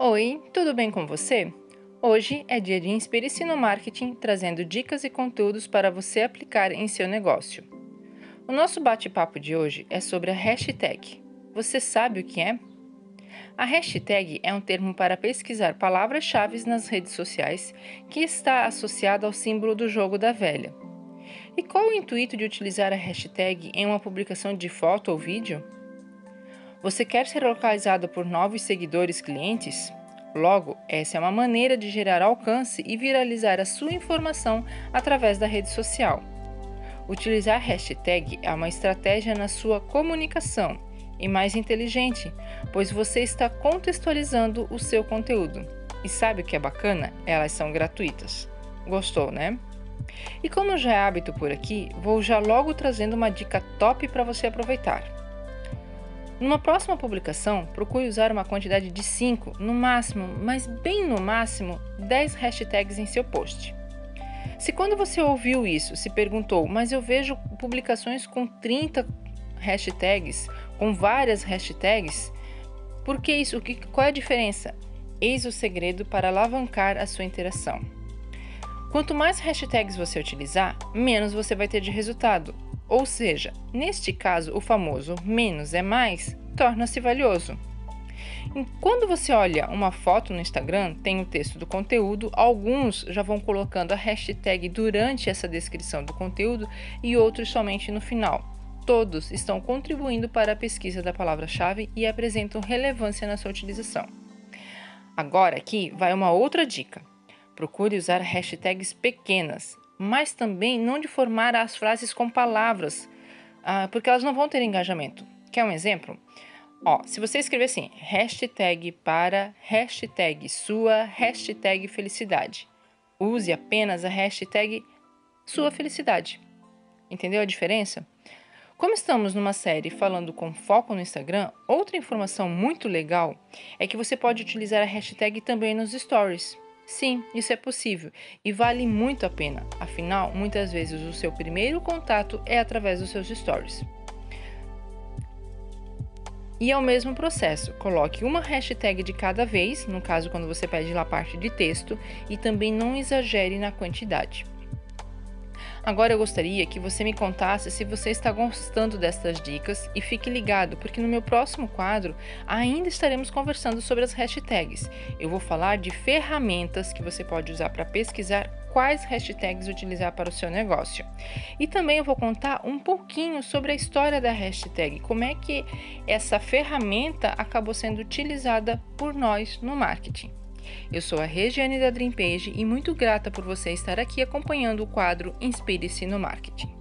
Oi, tudo bem com você? Hoje é dia de Inspire-se no Marketing, trazendo dicas e conteúdos para você aplicar em seu negócio. O nosso bate-papo de hoje é sobre a hashtag. Você sabe o que é? A hashtag é um termo para pesquisar palavras-chave nas redes sociais que está associado ao símbolo do jogo da velha. E qual o intuito de utilizar a hashtag em uma publicação de foto ou vídeo? Você quer ser localizado por novos seguidores clientes? Logo, essa é uma maneira de gerar alcance e viralizar a sua informação através da rede social. Utilizar hashtag é uma estratégia na sua comunicação e mais inteligente, pois você está contextualizando o seu conteúdo. E sabe o que é bacana? Elas são gratuitas. Gostou, né? E como já é hábito por aqui, vou já logo trazendo uma dica top para você aproveitar. Numa próxima publicação, procure usar uma quantidade de 5, no máximo, mas bem no máximo, 10 hashtags em seu post. Se quando você ouviu isso se perguntou, mas eu vejo publicações com 30 hashtags, com várias hashtags, por que isso? Qual é a diferença? Eis o segredo para alavancar a sua interação. Quanto mais hashtags você utilizar, menos você vai ter de resultado, ou seja, neste caso, o famoso menos é mais torna-se valioso. Quando você olha uma foto no Instagram, tem o texto do conteúdo, alguns já vão colocando a hashtag durante essa descrição do conteúdo e outros somente no final. Todos estão contribuindo para a pesquisa da palavra-chave e apresentam relevância na sua utilização. Agora aqui vai uma outra dica. Procure usar hashtags pequenas mas também não de formar as frases com palavras, ah, porque elas não vão ter engajamento. Quer um exemplo? Ó, se você escrever assim, hashtag para, hashtag sua, hashtag felicidade, use apenas a hashtag sua felicidade. Entendeu a diferença? Como estamos numa série falando com foco no Instagram, outra informação muito legal é que você pode utilizar a hashtag também nos stories. Sim, isso é possível e vale muito a pena, afinal, muitas vezes o seu primeiro contato é através dos seus stories. E é o mesmo processo, coloque uma hashtag de cada vez, no caso quando você pede lá parte de texto, e também não exagere na quantidade. Agora eu gostaria que você me contasse se você está gostando destas dicas e fique ligado, porque no meu próximo quadro ainda estaremos conversando sobre as hashtags. Eu vou falar de ferramentas que você pode usar para pesquisar quais hashtags utilizar para o seu negócio. E também eu vou contar um pouquinho sobre a história da hashtag, como é que essa ferramenta acabou sendo utilizada por nós no marketing. Eu sou a Regiane da Dream Page e muito grata por você estar aqui acompanhando o quadro Inspire-se no Marketing.